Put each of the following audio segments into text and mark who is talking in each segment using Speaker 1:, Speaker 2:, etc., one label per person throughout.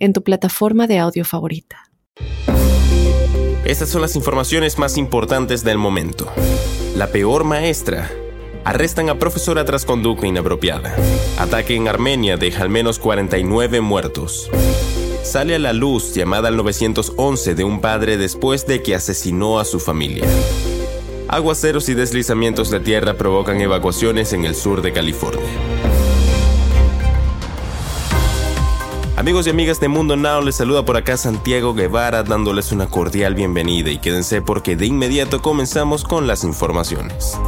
Speaker 1: en tu plataforma de audio favorita.
Speaker 2: Estas son las informaciones más importantes del momento. La peor maestra. Arrestan a profesora tras conducta inapropiada. Ataque en Armenia deja al menos 49 muertos. Sale a la luz llamada al 911 de un padre después de que asesinó a su familia. Aguaceros y deslizamientos de tierra provocan evacuaciones en el sur de California. Amigos y amigas de Mundo Now, les saluda por acá Santiago Guevara dándoles una cordial bienvenida y quédense porque de inmediato comenzamos con las informaciones.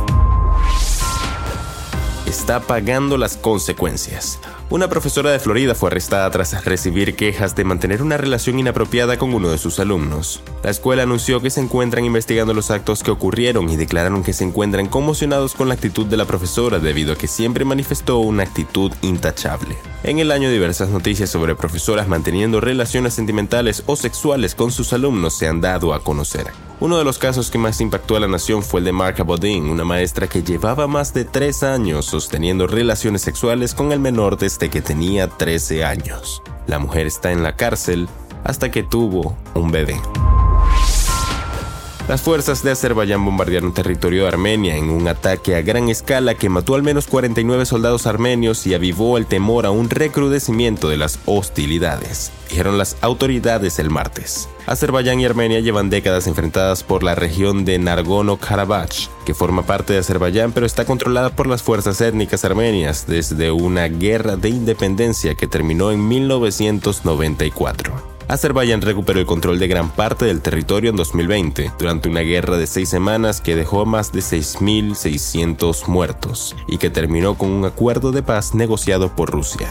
Speaker 2: Está pagando las consecuencias. Una profesora de Florida fue arrestada tras recibir quejas de mantener una relación inapropiada con uno de sus alumnos. La escuela anunció que se encuentran investigando los actos que ocurrieron y declararon que se encuentran conmocionados con la actitud de la profesora debido a que siempre manifestó una actitud intachable. En el año diversas noticias sobre profesoras manteniendo relaciones sentimentales o sexuales con sus alumnos se han dado a conocer. Uno de los casos que más impactó a la nación fue el de Marka Bodin, una maestra que llevaba más de tres años sosteniendo relaciones sexuales con el menor desde que tenía 13 años. La mujer está en la cárcel hasta que tuvo un bebé. Las fuerzas de Azerbaiyán bombardearon territorio de Armenia en un ataque a gran escala que mató al menos 49 soldados armenios y avivó el temor a un recrudecimiento de las hostilidades, dijeron las autoridades el martes. Azerbaiyán y Armenia llevan décadas enfrentadas por la región de Nagorno-Karabaj, que forma parte de Azerbaiyán pero está controlada por las fuerzas étnicas armenias desde una guerra de independencia que terminó en 1994. Azerbaiyán recuperó el control de gran parte del territorio en 2020, durante una guerra de seis semanas que dejó más de 6.600 muertos y que terminó con un acuerdo de paz negociado por Rusia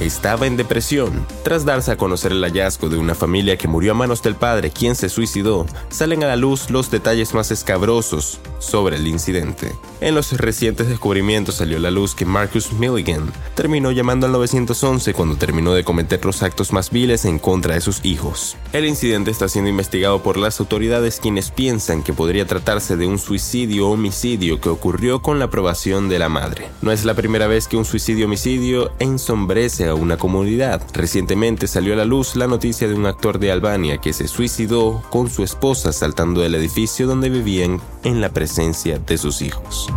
Speaker 2: estaba en depresión. Tras darse a conocer el hallazgo de una familia que murió a manos del padre, quien se suicidó, salen a la luz los detalles más escabrosos sobre el incidente. En los recientes descubrimientos salió a la luz que Marcus Milligan terminó llamando al 911 cuando terminó de cometer los actos más viles en contra de sus hijos. El incidente está siendo investigado por las autoridades quienes piensan que podría tratarse de un suicidio o homicidio que ocurrió con la aprobación de la madre. No es la primera vez que un suicidio-homicidio ensombrece a una comunidad. Recientemente salió a la luz la noticia de un actor de Albania que se suicidó con su esposa saltando del edificio donde vivían en la presencia de sus hijos.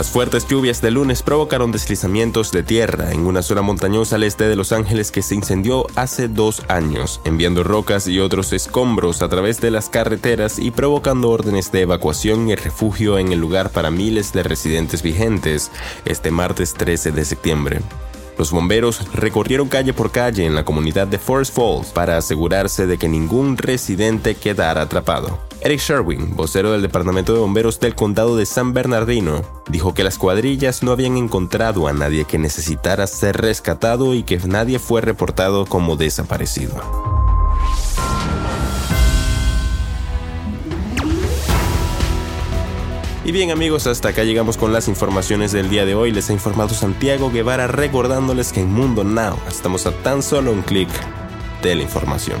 Speaker 2: Las fuertes lluvias de lunes provocaron deslizamientos de tierra en una zona montañosa al este de Los Ángeles que se incendió hace dos años, enviando rocas y otros escombros a través de las carreteras y provocando órdenes de evacuación y refugio en el lugar para miles de residentes vigentes este martes 13 de septiembre. Los bomberos recorrieron calle por calle en la comunidad de Forest Falls para asegurarse de que ningún residente quedara atrapado. Eric Sherwin, vocero del Departamento de Bomberos del Condado de San Bernardino, dijo que las cuadrillas no habían encontrado a nadie que necesitara ser rescatado y que nadie fue reportado como desaparecido. Y bien amigos, hasta acá llegamos con las informaciones del día de hoy. Les ha informado Santiago Guevara recordándoles que en Mundo Now estamos a tan solo un clic de la información.